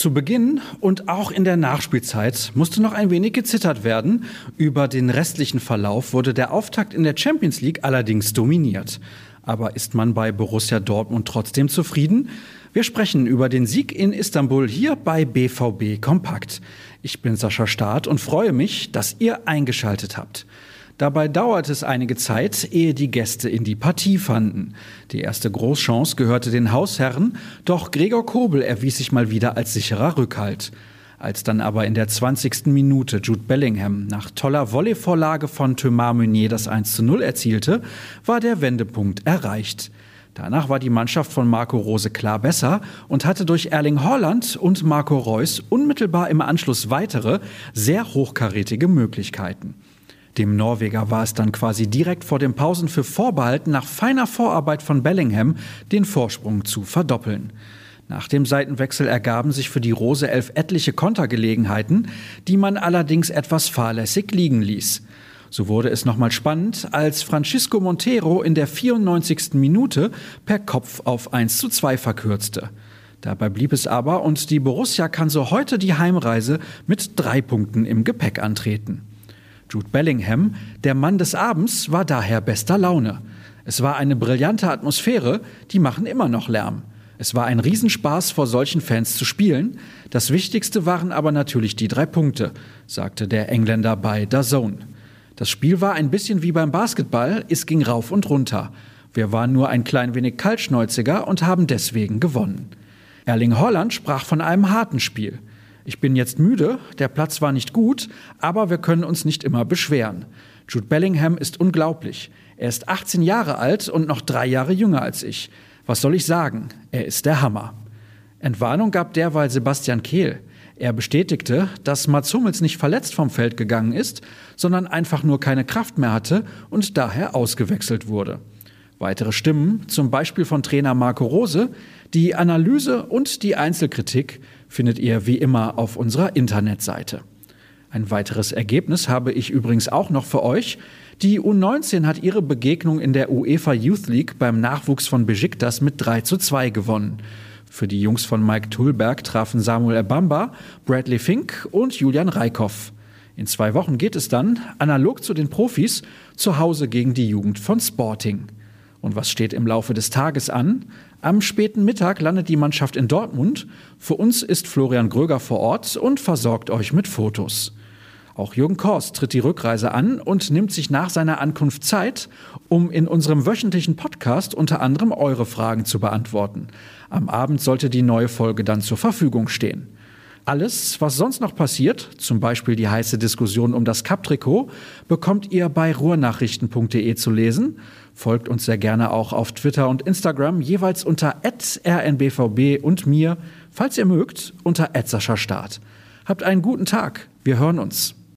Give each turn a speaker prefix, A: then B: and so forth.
A: Zu Beginn und auch in der Nachspielzeit musste noch ein wenig gezittert werden. Über den restlichen Verlauf wurde der Auftakt in der Champions League allerdings dominiert. Aber ist man bei Borussia Dortmund trotzdem zufrieden? Wir sprechen über den Sieg in Istanbul hier bei BVB Kompakt. Ich bin Sascha Staat und freue mich, dass ihr eingeschaltet habt. Dabei dauerte es einige Zeit, ehe die Gäste in die Partie fanden. Die erste Großchance gehörte den Hausherren, doch Gregor Kobel erwies sich mal wieder als sicherer Rückhalt. Als dann aber in der 20. Minute Jude Bellingham nach toller Volleyvorlage von Thomas Meunier das 1 zu 0 erzielte, war der Wendepunkt erreicht. Danach war die Mannschaft von Marco Rose klar besser und hatte durch Erling Holland und Marco Reus unmittelbar im Anschluss weitere, sehr hochkarätige Möglichkeiten. Dem Norweger war es dann quasi direkt vor dem Pausenpfiff vorbehalten, nach feiner Vorarbeit von Bellingham den Vorsprung zu verdoppeln. Nach dem Seitenwechsel ergaben sich für die Rose elf etliche Kontergelegenheiten, die man allerdings etwas fahrlässig liegen ließ. So wurde es nochmal spannend, als Francisco Montero in der 94. Minute per Kopf auf 1 zu 2 verkürzte. Dabei blieb es aber und die Borussia kann so heute die Heimreise mit drei Punkten im Gepäck antreten. Jude Bellingham, der Mann des Abends, war daher bester Laune. Es war eine brillante Atmosphäre, die machen immer noch Lärm. Es war ein Riesenspaß, vor solchen Fans zu spielen. Das Wichtigste waren aber natürlich die drei Punkte, sagte der Engländer bei Zone. Das Spiel war ein bisschen wie beim Basketball, es ging rauf und runter. Wir waren nur ein klein wenig kaltschnäuziger und haben deswegen gewonnen. Erling Holland sprach von einem harten Spiel. Ich bin jetzt müde, der Platz war nicht gut, aber wir können uns nicht immer beschweren. Jude Bellingham ist unglaublich. Er ist 18 Jahre alt und noch drei Jahre jünger als ich. Was soll ich sagen? Er ist der Hammer. Entwarnung gab derweil Sebastian Kehl. Er bestätigte, dass Mats Hummels nicht verletzt vom Feld gegangen ist, sondern einfach nur keine Kraft mehr hatte und daher ausgewechselt wurde. Weitere Stimmen, zum Beispiel von Trainer Marco Rose, die Analyse und die Einzelkritik findet ihr wie immer auf unserer Internetseite. Ein weiteres Ergebnis habe ich übrigens auch noch für euch. Die U19 hat ihre Begegnung in der UEFA Youth League beim Nachwuchs von Besiktas mit 3 zu 2 gewonnen. Für die Jungs von Mike Tulberg trafen Samuel Ebamba, Bradley Fink und Julian Reikhoff. In zwei Wochen geht es dann, analog zu den Profis, zu Hause gegen die Jugend von Sporting. Und was steht im Laufe des Tages an? Am späten Mittag landet die Mannschaft in Dortmund. Für uns ist Florian Gröger vor Ort und versorgt euch mit Fotos. Auch Jürgen Kors tritt die Rückreise an und nimmt sich nach seiner Ankunft Zeit, um in unserem wöchentlichen Podcast unter anderem eure Fragen zu beantworten. Am Abend sollte die neue Folge dann zur Verfügung stehen. Alles, was sonst noch passiert, zum Beispiel die heiße Diskussion um das Cup-Trikot, bekommt ihr bei ruhrnachrichten.de zu lesen. Folgt uns sehr gerne auch auf Twitter und Instagram, jeweils unter rnbvb und mir, falls ihr mögt, unter Start. Habt einen guten Tag. Wir hören uns.